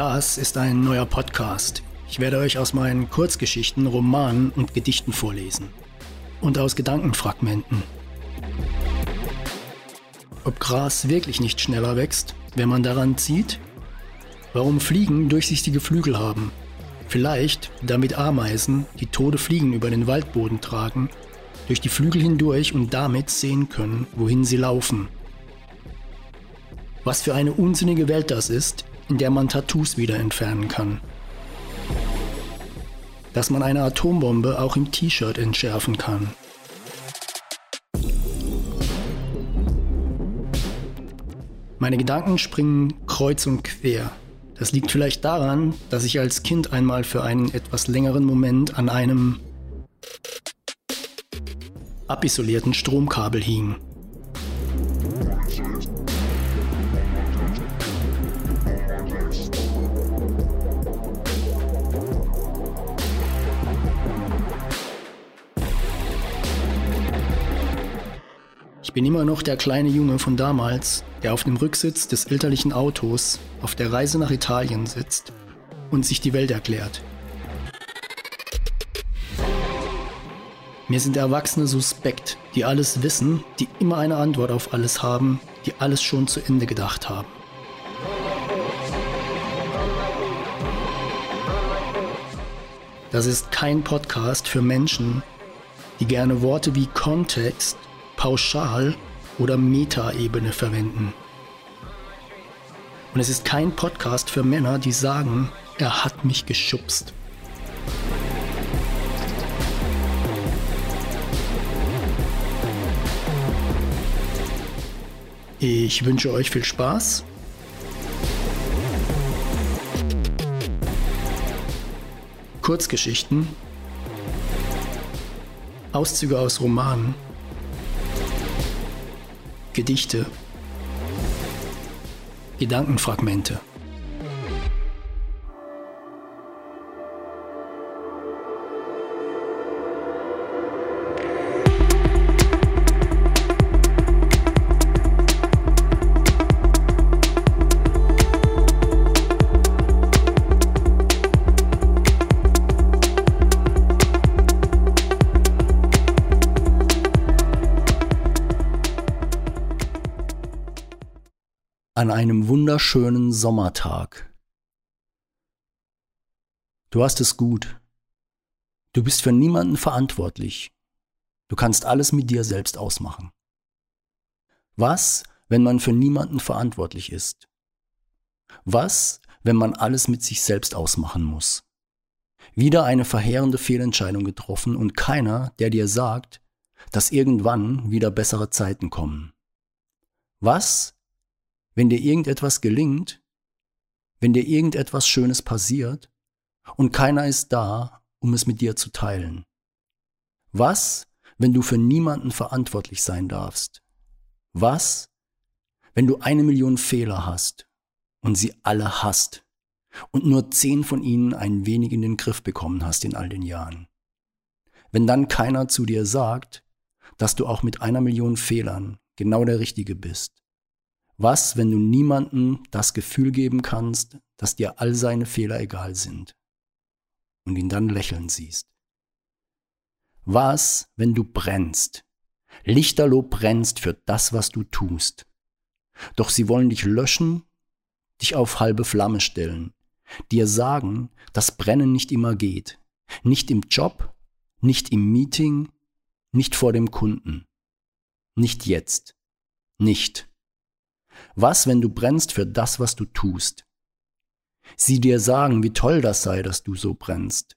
Das ist ein neuer Podcast. Ich werde euch aus meinen Kurzgeschichten, Romanen und Gedichten vorlesen. Und aus Gedankenfragmenten. Ob Gras wirklich nicht schneller wächst, wenn man daran zieht? Warum Fliegen durchsichtige Flügel haben? Vielleicht, damit Ameisen, die tote Fliegen über den Waldboden tragen, durch die Flügel hindurch und damit sehen können, wohin sie laufen. Was für eine unsinnige Welt das ist, in der man Tattoos wieder entfernen kann. Dass man eine Atombombe auch im T-Shirt entschärfen kann. Meine Gedanken springen kreuz und quer. Das liegt vielleicht daran, dass ich als Kind einmal für einen etwas längeren Moment an einem abisolierten Stromkabel hing. Bin immer noch der kleine Junge von damals, der auf dem Rücksitz des elterlichen Autos auf der Reise nach Italien sitzt und sich die Welt erklärt. Mir sind Erwachsene suspekt, die alles wissen, die immer eine Antwort auf alles haben, die alles schon zu Ende gedacht haben. Das ist kein Podcast für Menschen, die gerne Worte wie Kontext Pauschal- oder Metaebene verwenden. Und es ist kein Podcast für Männer, die sagen, er hat mich geschubst. Ich wünsche euch viel Spaß. Kurzgeschichten, Auszüge aus Romanen Gedichte, Gedankenfragmente. An einem wunderschönen Sommertag. Du hast es gut. Du bist für niemanden verantwortlich. Du kannst alles mit dir selbst ausmachen. Was, wenn man für niemanden verantwortlich ist? Was, wenn man alles mit sich selbst ausmachen muss? Wieder eine verheerende Fehlentscheidung getroffen und keiner, der dir sagt, dass irgendwann wieder bessere Zeiten kommen. Was, wenn dir irgendetwas gelingt, wenn dir irgendetwas Schönes passiert und keiner ist da, um es mit dir zu teilen? Was, wenn du für niemanden verantwortlich sein darfst? Was, wenn du eine Million Fehler hast und sie alle hast und nur zehn von ihnen ein wenig in den Griff bekommen hast in all den Jahren? Wenn dann keiner zu dir sagt, dass du auch mit einer Million Fehlern genau der Richtige bist, was, wenn du niemandem das Gefühl geben kannst, dass dir all seine Fehler egal sind und ihn dann lächeln siehst? Was, wenn du brennst, lichterloh brennst für das, was du tust? Doch sie wollen dich löschen, dich auf halbe Flamme stellen, dir sagen, dass Brennen nicht immer geht, nicht im Job, nicht im Meeting, nicht vor dem Kunden, nicht jetzt, nicht. Was, wenn du brennst für das, was du tust? Sie dir sagen, wie toll das sei, dass du so brennst.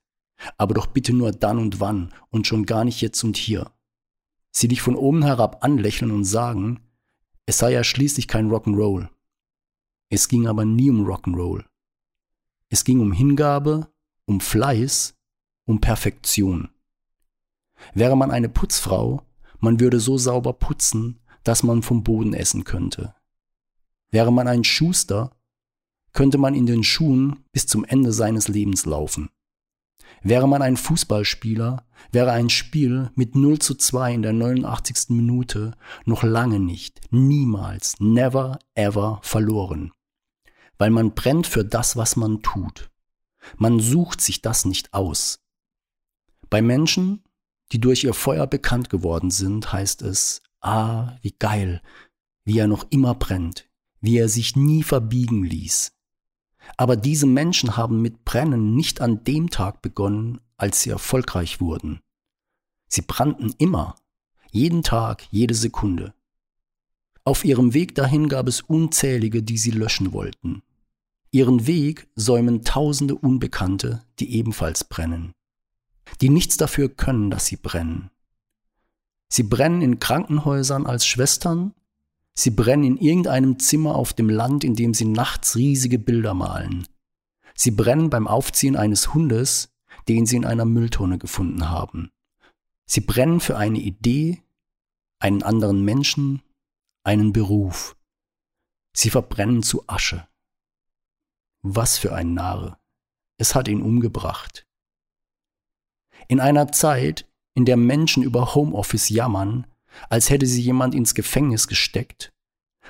Aber doch bitte nur dann und wann und schon gar nicht jetzt und hier. Sie dich von oben herab anlächeln und sagen, es sei ja schließlich kein Rock'n'Roll. Es ging aber nie um Rock'n'Roll. Es ging um Hingabe, um Fleiß, um Perfektion. Wäre man eine Putzfrau, man würde so sauber putzen, dass man vom Boden essen könnte. Wäre man ein Schuster, könnte man in den Schuhen bis zum Ende seines Lebens laufen. Wäre man ein Fußballspieler, wäre ein Spiel mit 0 zu 2 in der 89. Minute noch lange nicht, niemals, never, ever verloren. weil man brennt für das, was man tut. Man sucht sich das nicht aus. Bei Menschen, die durch ihr Feuer bekannt geworden sind, heißt es, ah, wie geil, wie er noch immer brennt, wie er sich nie verbiegen ließ. Aber diese Menschen haben mit Brennen nicht an dem Tag begonnen, als sie erfolgreich wurden. Sie brannten immer, jeden Tag, jede Sekunde. Auf ihrem Weg dahin gab es unzählige, die sie löschen wollten. Ihren Weg säumen tausende Unbekannte, die ebenfalls brennen, die nichts dafür können, dass sie brennen. Sie brennen in Krankenhäusern als Schwestern, sie brennen in irgendeinem Zimmer auf dem Land, in dem sie nachts riesige Bilder malen. Sie brennen beim Aufziehen eines Hundes, den sie in einer Mülltonne gefunden haben. Sie brennen für eine Idee, einen anderen Menschen, einen Beruf. Sie verbrennen zu Asche. Was für ein Narr. Es hat ihn umgebracht. In einer Zeit, in der Menschen über Homeoffice jammern, als hätte sie jemand ins Gefängnis gesteckt,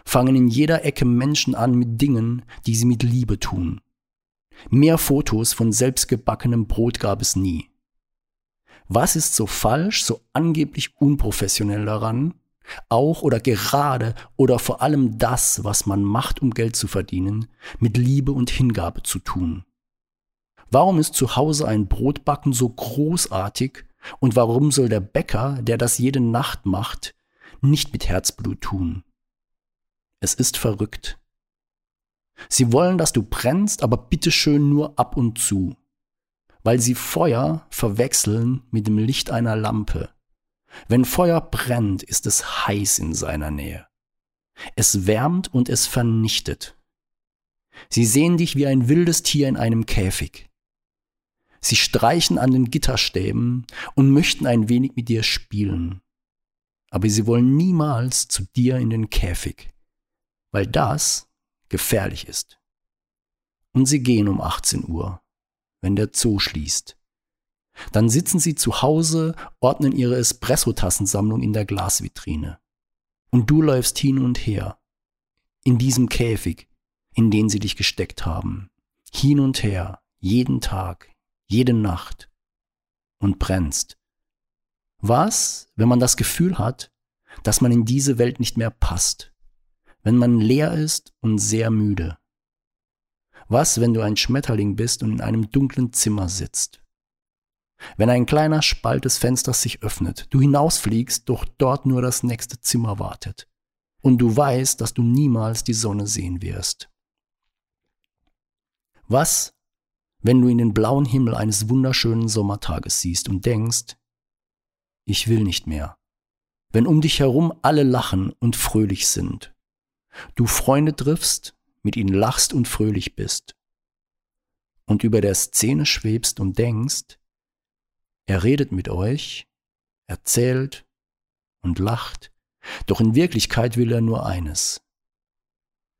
fangen in jeder Ecke Menschen an mit Dingen, die sie mit Liebe tun. Mehr Fotos von selbstgebackenem Brot gab es nie. Was ist so falsch, so angeblich unprofessionell daran, auch oder gerade oder vor allem das, was man macht, um Geld zu verdienen, mit Liebe und Hingabe zu tun. Warum ist zu Hause ein Brotbacken so großartig und warum soll der Bäcker, der das jede Nacht macht, nicht mit Herzblut tun? Es ist verrückt. Sie wollen, dass du brennst, aber bitteschön nur ab und zu, weil sie Feuer verwechseln mit dem Licht einer Lampe. Wenn Feuer brennt, ist es heiß in seiner Nähe. Es wärmt und es vernichtet. Sie sehen dich wie ein wildes Tier in einem Käfig. Sie streichen an den Gitterstäben und möchten ein wenig mit dir spielen. Aber sie wollen niemals zu dir in den Käfig, weil das gefährlich ist. Und sie gehen um 18 Uhr, wenn der Zoo schließt. Dann sitzen sie zu Hause, ordnen ihre Espresso-Tassensammlung in der Glasvitrine. Und du läufst hin und her. In diesem Käfig, in den sie dich gesteckt haben. Hin und her, jeden Tag, jede Nacht. Und brennst. Was, wenn man das Gefühl hat, dass man in diese Welt nicht mehr passt? Wenn man leer ist und sehr müde? Was, wenn du ein Schmetterling bist und in einem dunklen Zimmer sitzt? Wenn ein kleiner Spalt des Fensters sich öffnet, du hinausfliegst, doch dort nur das nächste Zimmer wartet. Und du weißt, dass du niemals die Sonne sehen wirst. Was, wenn du in den blauen Himmel eines wunderschönen Sommertages siehst und denkst, ich will nicht mehr. Wenn um dich herum alle lachen und fröhlich sind. Du Freunde triffst, mit ihnen lachst und fröhlich bist. Und über der Szene schwebst und denkst, er redet mit euch, erzählt und lacht, doch in Wirklichkeit will er nur eines.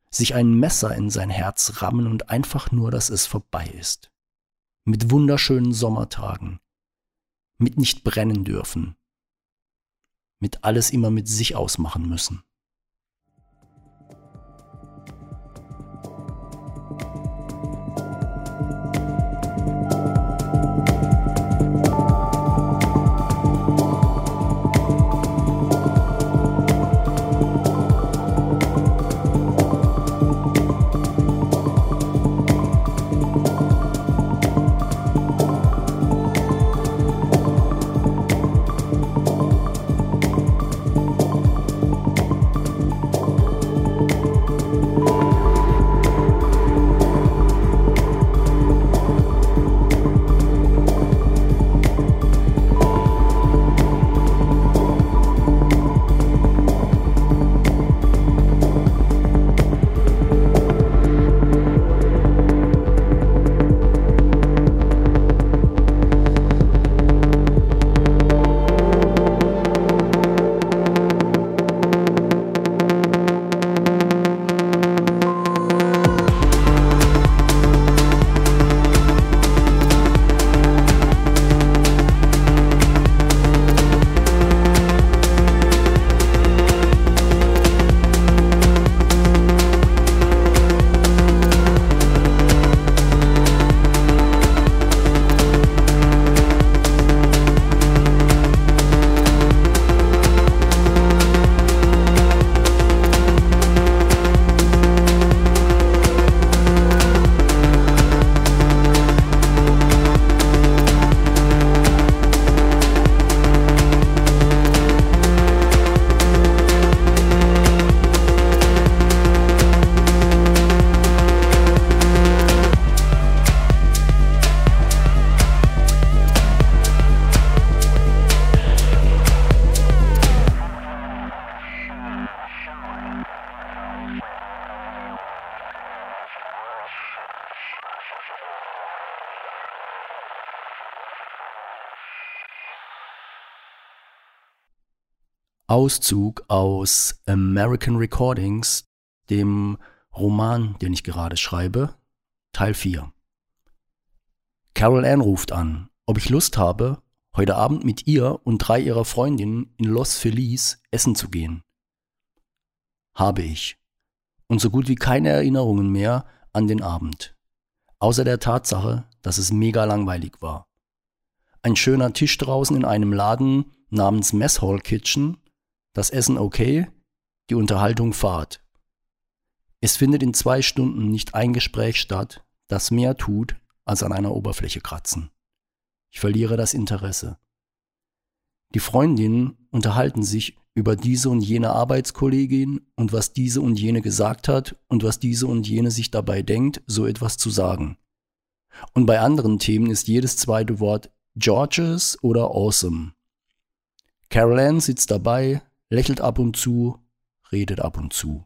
Sich ein Messer in sein Herz rammen und einfach nur, dass es vorbei ist. Mit wunderschönen Sommertagen. Mit nicht brennen dürfen. Mit alles immer mit sich ausmachen müssen. Auszug aus American Recordings, dem Roman, den ich gerade schreibe, Teil 4. Carol Ann ruft an, ob ich Lust habe, heute Abend mit ihr und drei ihrer Freundinnen in Los Feliz essen zu gehen. Habe ich. Und so gut wie keine Erinnerungen mehr an den Abend. Außer der Tatsache, dass es mega langweilig war. Ein schöner Tisch draußen in einem Laden namens Mess Hall Kitchen, das Essen okay, die Unterhaltung Fahrt. Es findet in zwei Stunden nicht ein Gespräch statt, das mehr tut, als an einer Oberfläche kratzen. Ich verliere das Interesse. Die Freundinnen unterhalten sich über diese und jene Arbeitskollegin und was diese und jene gesagt hat und was diese und jene sich dabei denkt, so etwas zu sagen. Und bei anderen Themen ist jedes zweite Wort Georges oder Awesome. Carol Ann sitzt dabei, lächelt ab und zu, redet ab und zu.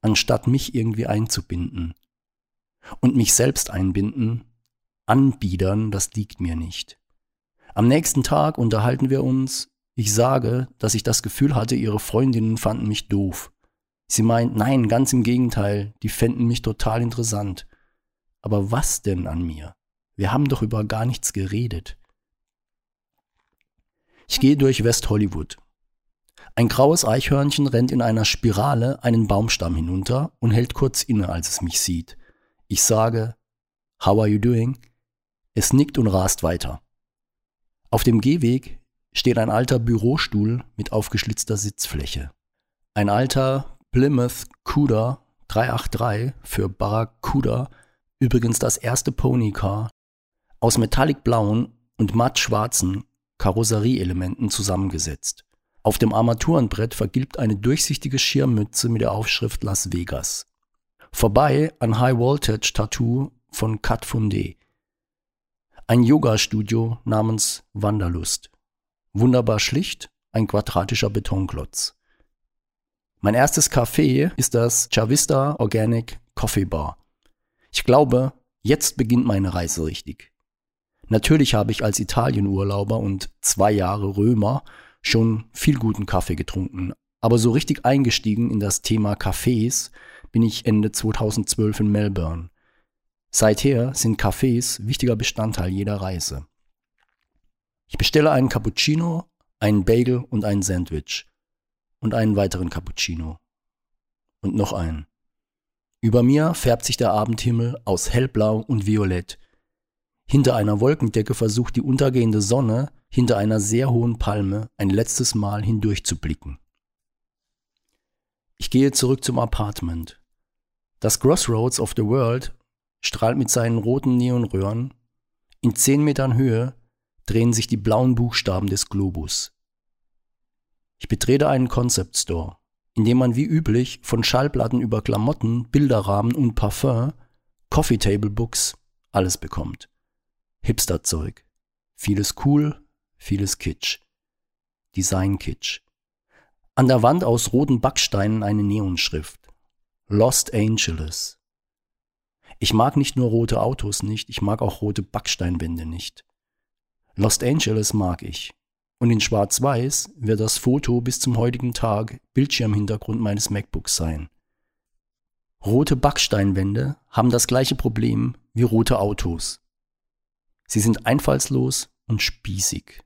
Anstatt mich irgendwie einzubinden. Und mich selbst einbinden, anbiedern, das liegt mir nicht. Am nächsten Tag unterhalten wir uns. Ich sage, dass ich das Gefühl hatte, ihre Freundinnen fanden mich doof. Sie meint, nein, ganz im Gegenteil, die fänden mich total interessant. Aber was denn an mir? Wir haben doch über gar nichts geredet. Ich gehe durch West Hollywood. Ein graues Eichhörnchen rennt in einer Spirale einen Baumstamm hinunter und hält kurz inne, als es mich sieht. Ich sage, How are you doing? Es nickt und rast weiter. Auf dem Gehweg steht ein alter Bürostuhl mit aufgeschlitzter Sitzfläche. Ein alter Plymouth Cuda 383 für Barracuda, übrigens das erste Ponycar, aus metallicblauen und matt schwarzen Karosserieelementen zusammengesetzt. Auf dem Armaturenbrett vergilbt eine durchsichtige Schirmmütze mit der Aufschrift Las Vegas. Vorbei ein High-Voltage-Tattoo von Kat Fundé. Ein Yoga-Studio namens Wanderlust. Wunderbar schlicht, ein quadratischer Betonklotz. Mein erstes Café ist das Chavista Organic Coffee Bar. Ich glaube, jetzt beginnt meine Reise richtig. Natürlich habe ich als Italienurlauber und zwei Jahre Römer schon viel guten Kaffee getrunken, aber so richtig eingestiegen in das Thema Cafés bin ich Ende 2012 in Melbourne. Seither sind Cafés wichtiger Bestandteil jeder Reise. Ich bestelle einen Cappuccino, einen Bagel und ein Sandwich und einen weiteren Cappuccino und noch einen. Über mir färbt sich der Abendhimmel aus hellblau und violett hinter einer Wolkendecke versucht die untergehende Sonne hinter einer sehr hohen Palme ein letztes Mal hindurchzublicken. Ich gehe zurück zum Apartment. Das Crossroads of the World strahlt mit seinen roten Neonröhren. In zehn Metern Höhe drehen sich die blauen Buchstaben des Globus. Ich betrete einen Concept Store, in dem man wie üblich von Schallplatten über Klamotten, Bilderrahmen und Parfum, Coffee Table Books alles bekommt. Hipsterzeug. Vieles cool, vieles Kitsch. Design-Kitsch. An der Wand aus roten Backsteinen eine Neonschrift. Lost Angeles. Ich mag nicht nur rote Autos nicht, ich mag auch rote Backsteinwände nicht. Lost Angeles mag ich. Und in Schwarz-Weiß wird das Foto bis zum heutigen Tag Bildschirmhintergrund meines MacBooks sein. Rote Backsteinwände haben das gleiche Problem wie rote Autos. Sie sind einfallslos und spießig.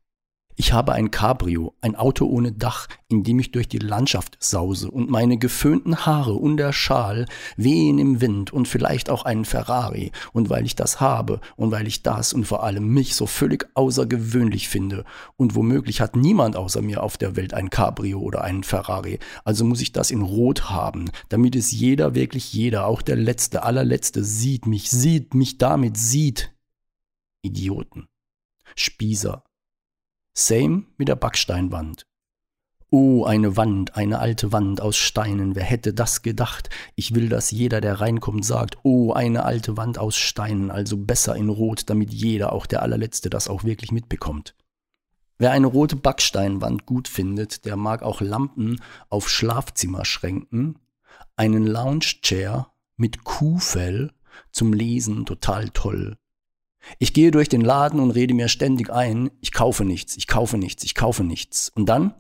Ich habe ein Cabrio, ein Auto ohne Dach, in dem ich durch die Landschaft sause und meine geföhnten Haare und der Schal wehen im Wind und vielleicht auch einen Ferrari. Und weil ich das habe und weil ich das und vor allem mich so völlig außergewöhnlich finde und womöglich hat niemand außer mir auf der Welt ein Cabrio oder einen Ferrari, also muss ich das in Rot haben, damit es jeder, wirklich jeder, auch der Letzte, allerletzte sieht mich, sieht mich damit, sieht, Idioten. Spießer. Same mit der Backsteinwand. Oh, eine Wand, eine alte Wand aus Steinen, wer hätte das gedacht? Ich will, dass jeder, der reinkommt, sagt, oh, eine alte Wand aus Steinen, also besser in Rot, damit jeder, auch der allerletzte, das auch wirklich mitbekommt. Wer eine rote Backsteinwand gut findet, der mag auch Lampen auf Schlafzimmerschränken, einen Lounge-Chair mit Kuhfell zum Lesen total toll, ich gehe durch den Laden und rede mir ständig ein, ich kaufe nichts, ich kaufe nichts, ich kaufe nichts. Und dann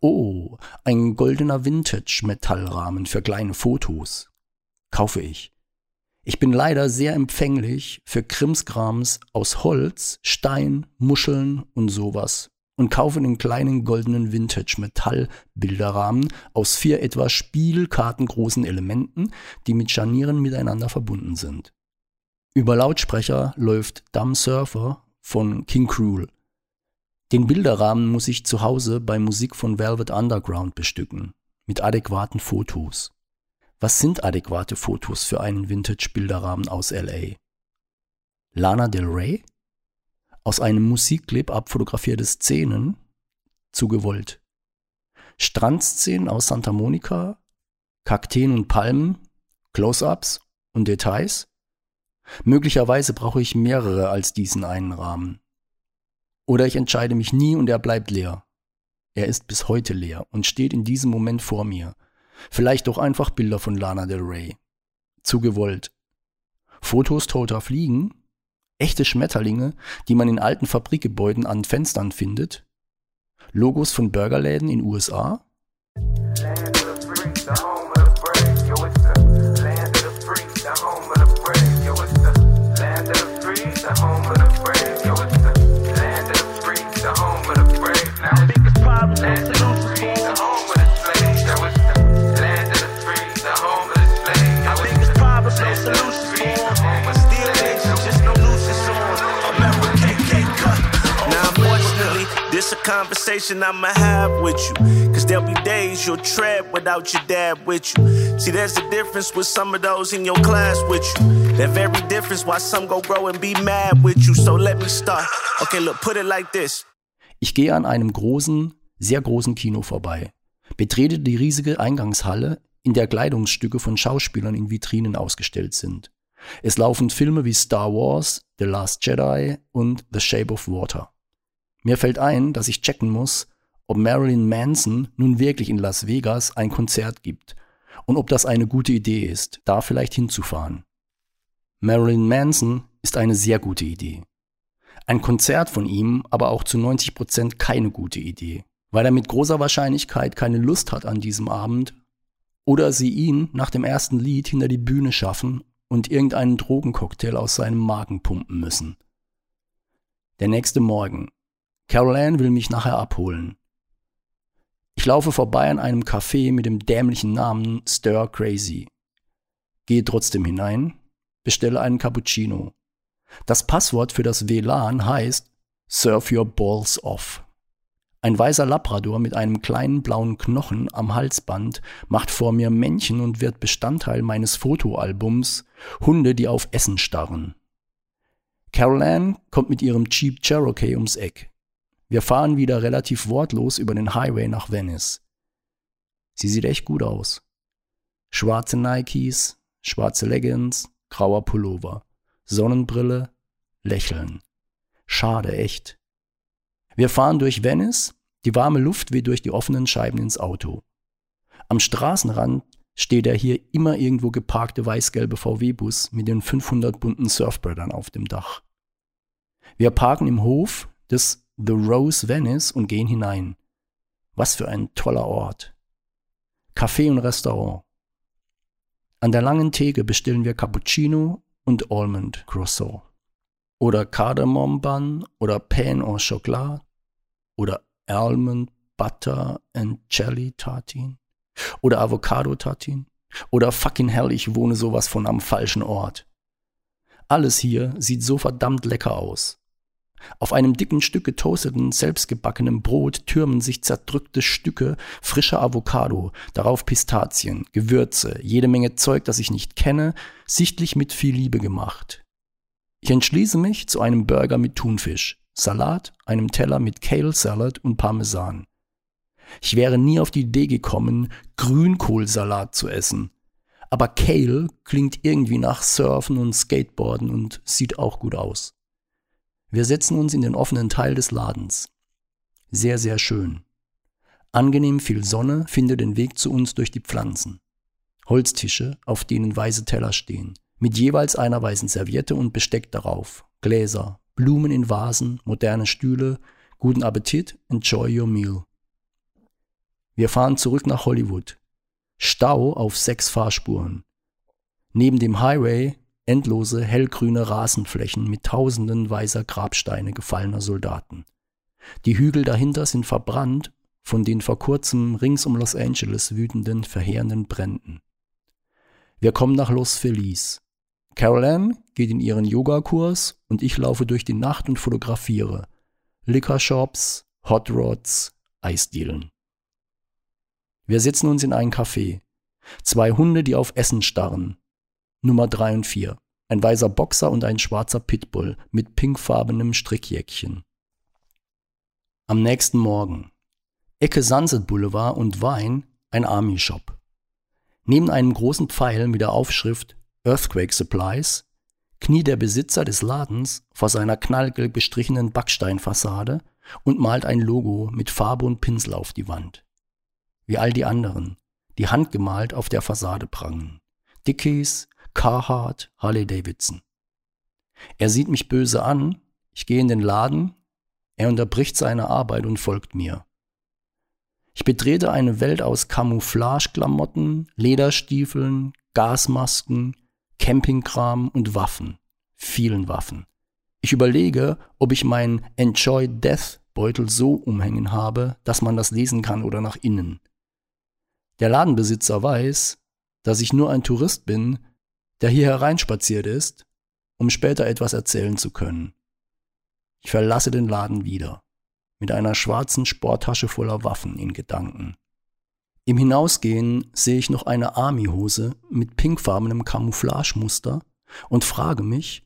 Oh, ein goldener Vintage-Metallrahmen für kleine Fotos. Kaufe ich. Ich bin leider sehr empfänglich für Krimskrams aus Holz, Stein, Muscheln und sowas und kaufe den kleinen goldenen Vintage-Metall-Bilderrahmen aus vier etwa spielkartengroßen Elementen, die mit Scharnieren miteinander verbunden sind. Über Lautsprecher läuft Dumb Surfer von King Cruel. Den Bilderrahmen muss ich zu Hause bei Musik von Velvet Underground bestücken, mit adäquaten Fotos. Was sind adäquate Fotos für einen Vintage-Bilderrahmen aus LA? Lana Del Rey? Aus einem Musikclip abfotografierte Szenen? Zu gewollt. Strandszenen aus Santa Monica? Kakteen und Palmen? Close-ups und Details? Möglicherweise brauche ich mehrere als diesen einen Rahmen. Oder ich entscheide mich nie und er bleibt leer. Er ist bis heute leer und steht in diesem Moment vor mir. Vielleicht doch einfach Bilder von Lana Del Rey. Zu gewollt. Fotos toter Fliegen? Echte Schmetterlinge, die man in alten Fabrikgebäuden an Fenstern findet? Logos von Burgerläden in USA? Conversation I'ma have with you. Cause there'll be days you'll tread without your dad with you. See, there's a difference with some of those in your class with you. That very difference why some go grow and be mad with you. So let me start. Okay, look, put it like this. Ich gehe an einem großen, sehr großen Kino vorbei, betrete die riesige Eingangshalle, in der Kleidungsstücke von Schauspielern in Vitrinen ausgestellt sind. Es laufen Filme wie Star Wars, The Last Jedi und The Shape of Water. Mir fällt ein, dass ich checken muss, ob Marilyn Manson nun wirklich in Las Vegas ein Konzert gibt und ob das eine gute Idee ist, da vielleicht hinzufahren. Marilyn Manson ist eine sehr gute Idee. Ein Konzert von ihm aber auch zu 90 Prozent keine gute Idee, weil er mit großer Wahrscheinlichkeit keine Lust hat an diesem Abend oder sie ihn nach dem ersten Lied hinter die Bühne schaffen und irgendeinen Drogencocktail aus seinem Magen pumpen müssen. Der nächste Morgen, Carol Ann will mich nachher abholen. Ich laufe vorbei an einem Café mit dem dämlichen Namen Stir Crazy. Gehe trotzdem hinein, bestelle einen Cappuccino. Das Passwort für das WLAN heißt Surf Your Balls Off. Ein weißer Labrador mit einem kleinen blauen Knochen am Halsband macht vor mir Männchen und wird Bestandteil meines Fotoalbums Hunde, die auf Essen starren. Carol Ann kommt mit ihrem Jeep Cherokee ums Eck. Wir fahren wieder relativ wortlos über den Highway nach Venice. Sie sieht echt gut aus. Schwarze Nikes, schwarze Leggings, grauer Pullover, Sonnenbrille, Lächeln. Schade, echt. Wir fahren durch Venice, die warme Luft weht durch die offenen Scheiben ins Auto. Am Straßenrand steht der hier immer irgendwo geparkte weiß-gelbe VW-Bus mit den 500 bunten Surfbrettern auf dem Dach. Wir parken im Hof des The Rose Venice und gehen hinein. Was für ein toller Ort. Café und Restaurant. An der langen Theke bestellen wir Cappuccino und Almond Croissant. Oder Cardamom Bun oder Pain au Chocolat. Oder Almond Butter and Jelly Tartin. Oder Avocado Tartin. Oder fucking hell, ich wohne sowas von am falschen Ort. Alles hier sieht so verdammt lecker aus. Auf einem dicken Stück getoasteten, selbstgebackenem Brot türmen sich zerdrückte Stücke frischer Avocado, darauf Pistazien, Gewürze, jede Menge Zeug, das ich nicht kenne, sichtlich mit viel Liebe gemacht. Ich entschließe mich zu einem Burger mit Thunfisch, Salat, einem Teller mit Kale Salad und Parmesan. Ich wäre nie auf die Idee gekommen, Grünkohlsalat zu essen. Aber Kale klingt irgendwie nach Surfen und Skateboarden und sieht auch gut aus. Wir setzen uns in den offenen Teil des Ladens. Sehr, sehr schön. Angenehm viel Sonne findet den Weg zu uns durch die Pflanzen. Holztische, auf denen weiße Teller stehen, mit jeweils einer weißen Serviette und Besteck darauf, Gläser, Blumen in Vasen, moderne Stühle, guten Appetit, enjoy your meal. Wir fahren zurück nach Hollywood. Stau auf sechs Fahrspuren. Neben dem Highway endlose hellgrüne Rasenflächen mit tausenden weißer Grabsteine gefallener Soldaten. Die Hügel dahinter sind verbrannt von den vor kurzem rings um Los Angeles wütenden, verheerenden Bränden. Wir kommen nach Los Feliz. Carol Ann geht in ihren Yogakurs und ich laufe durch die Nacht und fotografiere. Liquor Shops, Hot Rods, Eisdielen. Wir setzen uns in einen Café. Zwei Hunde, die auf Essen starren. Nummer drei und vier. Ein weißer Boxer und ein schwarzer Pitbull mit pinkfarbenem Strickjäckchen. Am nächsten Morgen. Ecke Sunset Boulevard und Wein, ein Army Shop. Neben einem großen Pfeil mit der Aufschrift Earthquake Supplies kniet der Besitzer des Ladens vor seiner knallgelb bestrichenen Backsteinfassade und malt ein Logo mit Farbe und Pinsel auf die Wand. Wie all die anderen, die handgemalt auf der Fassade prangen. Dickies, Carhartt, Harley Davidson. Er sieht mich böse an, ich gehe in den Laden, er unterbricht seine Arbeit und folgt mir. Ich betrete eine Welt aus Camouflageklamotten, Lederstiefeln, Gasmasken, Campingkram und Waffen. Vielen Waffen. Ich überlege, ob ich meinen Enjoy Death Beutel so umhängen habe, dass man das lesen kann oder nach innen. Der Ladenbesitzer weiß, dass ich nur ein Tourist bin, der hier hereinspaziert ist, um später etwas erzählen zu können. Ich verlasse den Laden wieder, mit einer schwarzen Sporttasche voller Waffen in Gedanken. Im Hinausgehen sehe ich noch eine Armyhose mit pinkfarbenem Camouflagemuster und frage mich,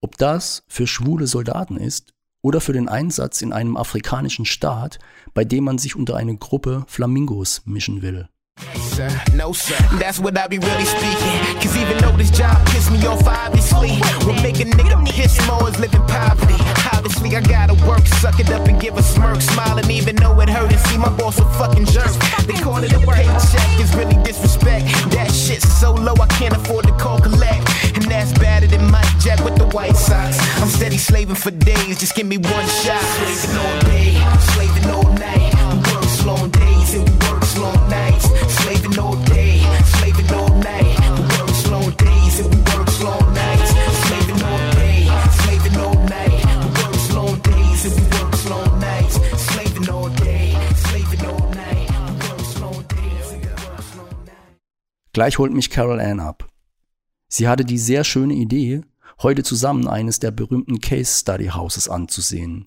ob das für schwule Soldaten ist oder für den Einsatz in einem afrikanischen Staat, bei dem man sich unter eine Gruppe Flamingos mischen will. No sir, that's what I be really speaking. Cause even though this job piss me off, obviously, what make a nigga piss more is living poverty. Obviously, I gotta work, suck it up and give a smirk, smiling even though it hurt and see my boss a fucking jerk. They call it a paycheck, is really disrespect. That shit's so low, I can't afford to call collect. And that's better than Mike Jack with the White socks. I'm steady slaving for days, just give me one shot. Slaving all day, slaving all night. Work long Gleich holt mich Carol Ann ab. Sie hatte die sehr schöne Idee, heute zusammen eines der berühmten Case Study Houses anzusehen.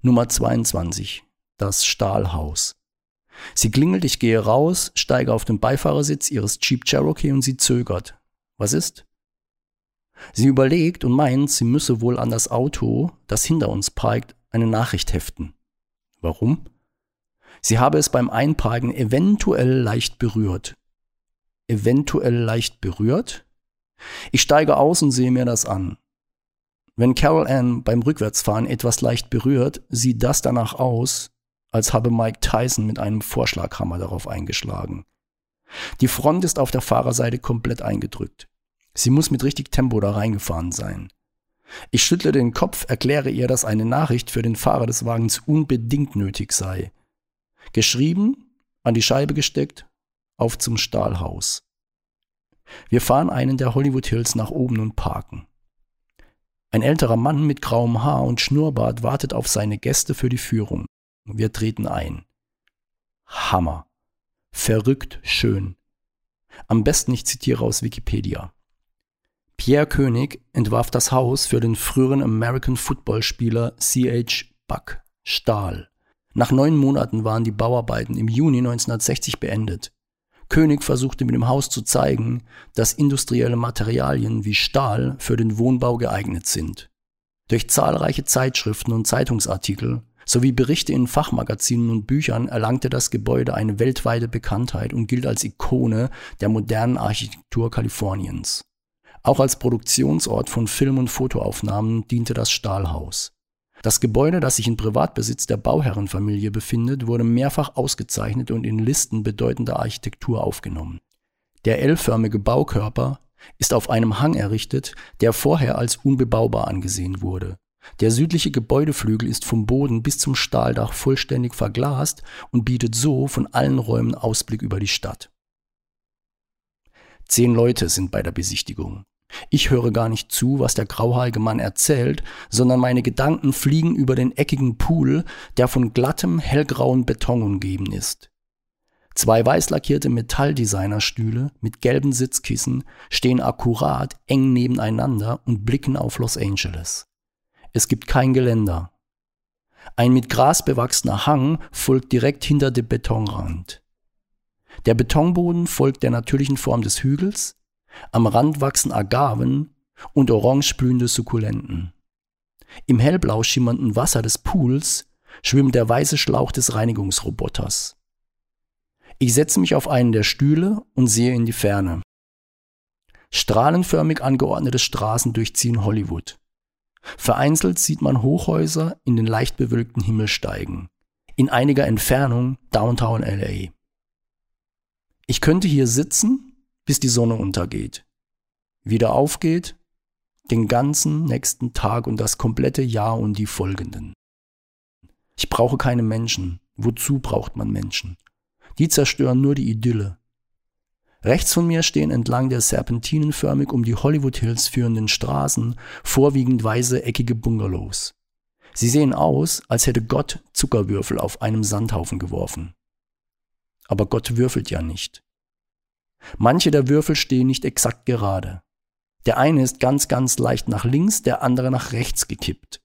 Nummer 22, das Stahlhaus. Sie klingelt, ich gehe raus, steige auf den Beifahrersitz ihres Jeep Cherokee und sie zögert. Was ist? Sie überlegt und meint, sie müsse wohl an das Auto, das hinter uns parkt, eine Nachricht heften. Warum? Sie habe es beim Einparken eventuell leicht berührt. Eventuell leicht berührt? Ich steige aus und sehe mir das an. Wenn Carol Ann beim Rückwärtsfahren etwas leicht berührt, sieht das danach aus, als habe Mike Tyson mit einem Vorschlaghammer darauf eingeschlagen. Die Front ist auf der Fahrerseite komplett eingedrückt. Sie muss mit richtig Tempo da reingefahren sein. Ich schüttle den Kopf, erkläre ihr, dass eine Nachricht für den Fahrer des Wagens unbedingt nötig sei. Geschrieben, an die Scheibe gesteckt, auf zum Stahlhaus. Wir fahren einen der Hollywood Hills nach oben und parken. Ein älterer Mann mit grauem Haar und Schnurrbart wartet auf seine Gäste für die Führung. Wir treten ein. Hammer. Verrückt schön. Am besten ich zitiere aus Wikipedia. Pierre König entwarf das Haus für den früheren American Football Spieler C.H. Buck Stahl. Nach neun Monaten waren die Bauarbeiten im Juni 1960 beendet. König versuchte mit dem Haus zu zeigen, dass industrielle Materialien wie Stahl für den Wohnbau geeignet sind. Durch zahlreiche Zeitschriften und Zeitungsartikel sowie Berichte in Fachmagazinen und Büchern erlangte das Gebäude eine weltweite Bekanntheit und gilt als Ikone der modernen Architektur Kaliforniens. Auch als Produktionsort von Film- und Fotoaufnahmen diente das Stahlhaus. Das Gebäude, das sich in Privatbesitz der Bauherrenfamilie befindet, wurde mehrfach ausgezeichnet und in Listen bedeutender Architektur aufgenommen. Der L-förmige Baukörper ist auf einem Hang errichtet, der vorher als unbebaubar angesehen wurde. Der südliche Gebäudeflügel ist vom Boden bis zum Stahldach vollständig verglast und bietet so von allen Räumen Ausblick über die Stadt. Zehn Leute sind bei der Besichtigung. Ich höre gar nicht zu, was der grauhaarige Mann erzählt, sondern meine Gedanken fliegen über den eckigen Pool, der von glattem, hellgrauen Beton umgeben ist. Zwei weiß lackierte Metalldesignerstühle mit gelben Sitzkissen stehen akkurat eng nebeneinander und blicken auf Los Angeles. Es gibt kein Geländer. Ein mit Gras bewachsener Hang folgt direkt hinter dem Betonrand. Der Betonboden folgt der natürlichen Form des Hügels, am Rand wachsen Agaven und orange blühende Sukkulenten. Im hellblau schimmernden Wasser des Pools schwimmt der weiße Schlauch des Reinigungsroboters. Ich setze mich auf einen der Stühle und sehe in die Ferne. Strahlenförmig angeordnete Straßen durchziehen Hollywood. Vereinzelt sieht man Hochhäuser in den leicht bewölkten Himmel steigen. In einiger Entfernung Downtown LA. Ich könnte hier sitzen, bis die Sonne untergeht. Wieder aufgeht, den ganzen nächsten Tag und das komplette Jahr und die folgenden. Ich brauche keine Menschen. Wozu braucht man Menschen? Die zerstören nur die Idylle. Rechts von mir stehen entlang der serpentinenförmig um die Hollywood Hills führenden Straßen vorwiegend weiße eckige Bungalows. Sie sehen aus, als hätte Gott Zuckerwürfel auf einem Sandhaufen geworfen. Aber Gott würfelt ja nicht. Manche der Würfel stehen nicht exakt gerade. Der eine ist ganz, ganz leicht nach links, der andere nach rechts gekippt.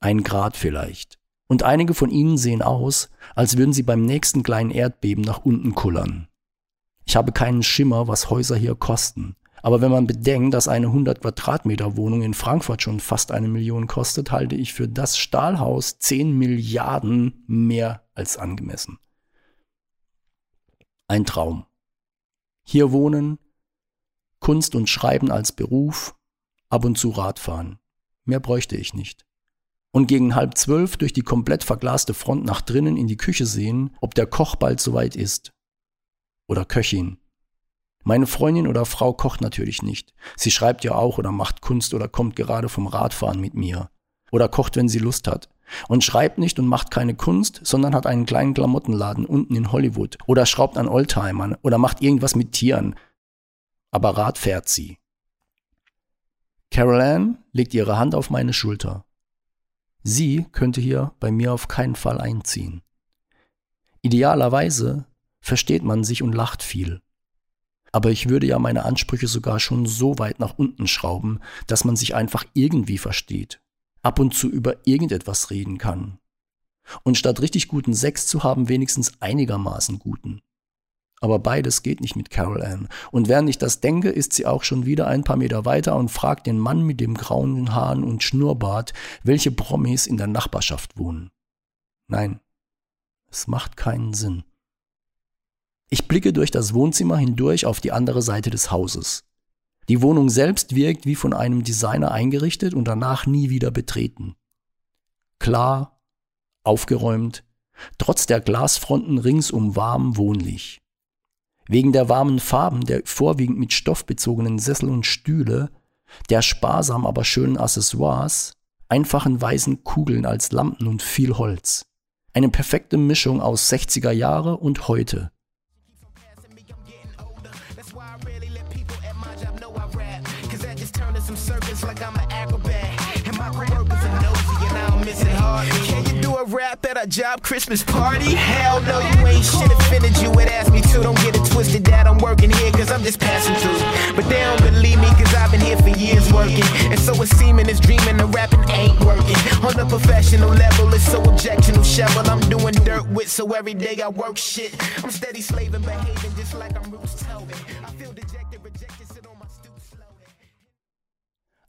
Ein Grad vielleicht. Und einige von ihnen sehen aus, als würden sie beim nächsten kleinen Erdbeben nach unten kullern. Ich habe keinen Schimmer, was Häuser hier kosten. Aber wenn man bedenkt, dass eine 100 Quadratmeter Wohnung in Frankfurt schon fast eine Million kostet, halte ich für das Stahlhaus 10 Milliarden mehr als angemessen. Ein Traum. Hier wohnen, Kunst und Schreiben als Beruf, ab und zu Radfahren. Mehr bräuchte ich nicht. Und gegen halb zwölf durch die komplett verglaste Front nach drinnen in die Küche sehen, ob der Koch bald soweit ist oder Köchin. Meine Freundin oder Frau kocht natürlich nicht. Sie schreibt ja auch oder macht Kunst oder kommt gerade vom Radfahren mit mir. Oder kocht, wenn sie Lust hat. Und schreibt nicht und macht keine Kunst, sondern hat einen kleinen Klamottenladen unten in Hollywood. Oder schraubt an Oldtimern. Oder macht irgendwas mit Tieren. Aber Rad fährt sie. Carol Ann legt ihre Hand auf meine Schulter. Sie könnte hier bei mir auf keinen Fall einziehen. Idealerweise versteht man sich und lacht viel. Aber ich würde ja meine Ansprüche sogar schon so weit nach unten schrauben, dass man sich einfach irgendwie versteht, ab und zu über irgendetwas reden kann. Und statt richtig guten Sex zu haben, wenigstens einigermaßen guten. Aber beides geht nicht mit Carol Ann. Und während ich das denke, ist sie auch schon wieder ein paar Meter weiter und fragt den Mann mit dem grauen Haaren und Schnurrbart, welche Promis in der Nachbarschaft wohnen. Nein, es macht keinen Sinn. Ich blicke durch das Wohnzimmer hindurch auf die andere Seite des Hauses. Die Wohnung selbst wirkt wie von einem Designer eingerichtet und danach nie wieder betreten. Klar, aufgeräumt, trotz der Glasfronten ringsum warm wohnlich. Wegen der warmen Farben der vorwiegend mit Stoff bezogenen Sessel und Stühle, der sparsam aber schönen Accessoires, einfachen weißen Kugeln als Lampen und viel Holz. Eine perfekte Mischung aus 60er Jahre und heute. Like I'm an acrobat. And my coworkers are nosy and I don't miss it hard. Can you do a rap at a job Christmas party? Hell no, you ain't shit offended you would ask me to. Don't get it twisted that I'm working here cause I'm just passing through. But they don't believe me cause I've been here for years working. And so it's seeming it's dreaming the rapping ain't working. On the professional level, it's so objectional shovel. I'm doing dirt with, so every day I work shit. I'm steady slaving, behaving just like I'm Roots Telvin. I feel dejected,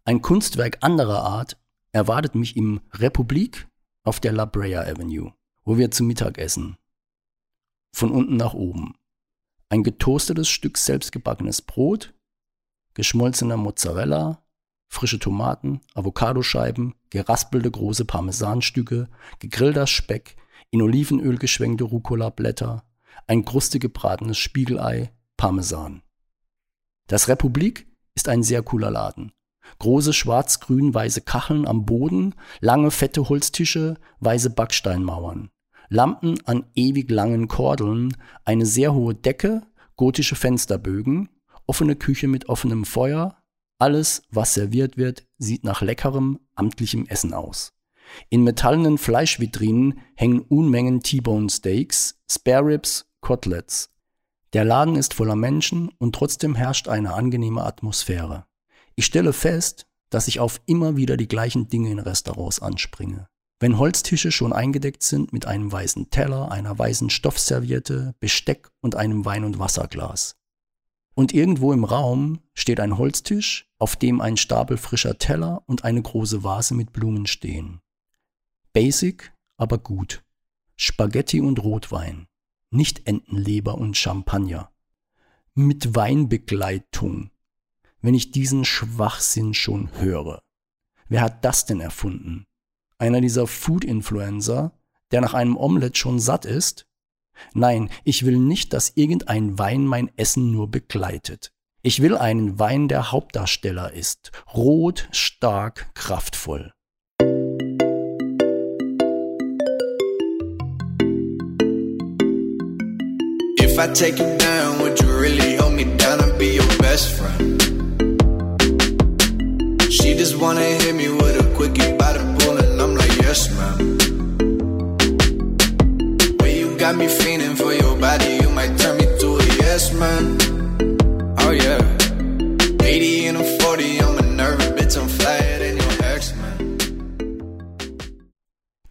Ein Kunstwerk anderer Art erwartet mich im Republik auf der La Brea Avenue, wo wir zu Mittag essen. Von unten nach oben. Ein getoastetes Stück selbstgebackenes Brot, geschmolzener Mozzarella, frische Tomaten, Avocadoscheiben, geraspelte große Parmesanstücke, gegrillter Speck, in Olivenöl geschwenkte Rucola-Blätter, ein krustig gebratenes Spiegelei, Parmesan. Das Republik ist ein sehr cooler Laden. Große schwarz-grün-weiße Kacheln am Boden, lange fette Holztische, weiße Backsteinmauern. Lampen an ewig langen Kordeln, eine sehr hohe Decke, gotische Fensterbögen, offene Küche mit offenem Feuer. Alles, was serviert wird, sieht nach leckerem, amtlichem Essen aus. In metallenen Fleischvitrinen hängen Unmengen T-Bone Steaks, Spare Ribs, Koteletts. Der Laden ist voller Menschen und trotzdem herrscht eine angenehme Atmosphäre. Ich stelle fest, dass ich auf immer wieder die gleichen Dinge in Restaurants anspringe. Wenn Holztische schon eingedeckt sind mit einem weißen Teller, einer weißen Stoffserviette, Besteck und einem Wein- und Wasserglas. Und irgendwo im Raum steht ein Holztisch, auf dem ein Stapel frischer Teller und eine große Vase mit Blumen stehen. Basic, aber gut. Spaghetti und Rotwein, nicht Entenleber und Champagner. Mit Weinbegleitung. Wenn ich diesen Schwachsinn schon höre. Wer hat das denn erfunden? Einer dieser Food-Influencer, der nach einem Omelett schon satt ist? Nein, ich will nicht, dass irgendein Wein mein Essen nur begleitet. Ich will einen Wein, der Hauptdarsteller ist. Rot, stark, kraftvoll. If I take you down, would you really hold me down and be your best friend? Just wanna hit me with a quickie by the pool, and I'm like, yes, ma'am. Well, you got me feeling for your body, you might turn me to a yes, man. Oh, yeah. 80 and a 40, I'm a nervous bitch, I'm flyer than your ex, man.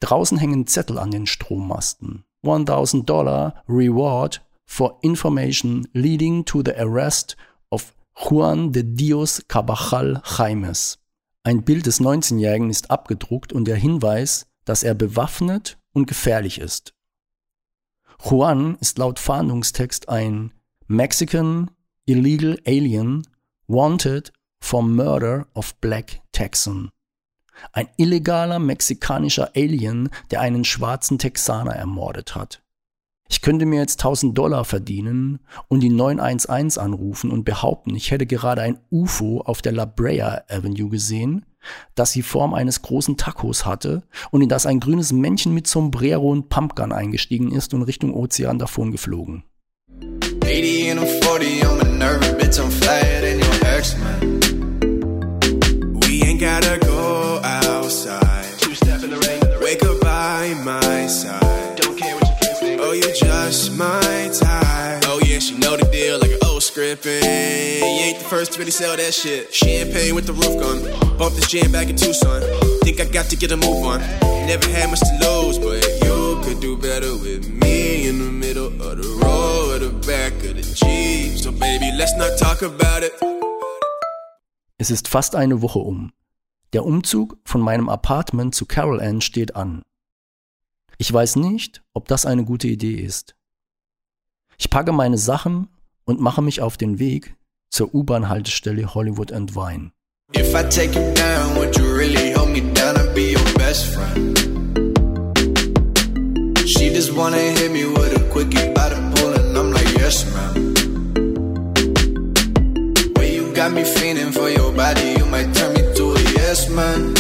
Draußen hängen Zettel an den Strommasten. 1000 Dollar Reward for information leading to the arrest of Juan de Dios Cabajal Jaimes. Ein Bild des 19-Jährigen ist abgedruckt und der Hinweis, dass er bewaffnet und gefährlich ist. Juan ist laut Fahndungstext ein Mexican Illegal Alien Wanted for Murder of Black Texan. Ein illegaler mexikanischer Alien, der einen schwarzen Texaner ermordet hat. Ich könnte mir jetzt 1000 Dollar verdienen und die 911 anrufen und behaupten, ich hätte gerade ein UFO auf der La Brea Avenue gesehen, das die Form eines großen Tacos hatte und in das ein grünes Männchen mit Sombrero und Pumpgun eingestiegen ist und Richtung Ozean davon geflogen. 80 and a 40, I'm a nervous bitch, I'm flyer than your ex, man. We ain't gotta go outside. Two step in the rain. Wake up by my side. Oh, you just my type. Oh, yeah, she know the deal like an old scripting. You ain't the first to really sell that shit. Champagne with the roof gun. Bump this jam back in Tucson. Think I got to get a move on. Never had much to lose, but you could do better with me in the middle of the road or the back of the Jeep. So, baby, let's not talk about it. Es ist fast eine Woche um. Der Umzug von meinem Apartment zu Carol Ann steht an. Ich weiß nicht, ob das eine gute Idee ist. Ich packe meine Sachen und mache mich auf den Weg zur U-Bahn-Haltestelle Hollywood and Vine. If I take you down, would you really hold me down and be your best friend? She just wanna hit me with a quickie by the pool, and I'm like, yes, ma'am. Well, you got me feeling for your body, you might turn me to a yes, man.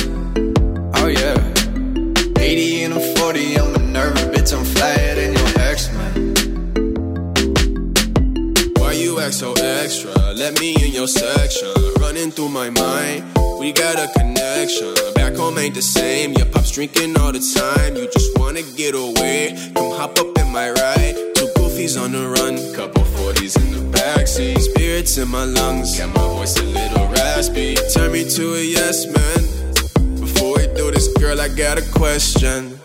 Oh, yeah. 80 and a 40, I'm a nervous bitch, I'm flyer than your ex, man. Why you act so extra? Let me in your section. Running through my mind, we got a connection. Back home ain't the same. Your pop's drinking all the time. You just wanna get away. Come hop up in my ride. Two goofies on the run, couple 40s in the backseat. Spirits in my lungs, got my voice a little raspy. Turn me to a yes man. Before we do this, girl, I got a question.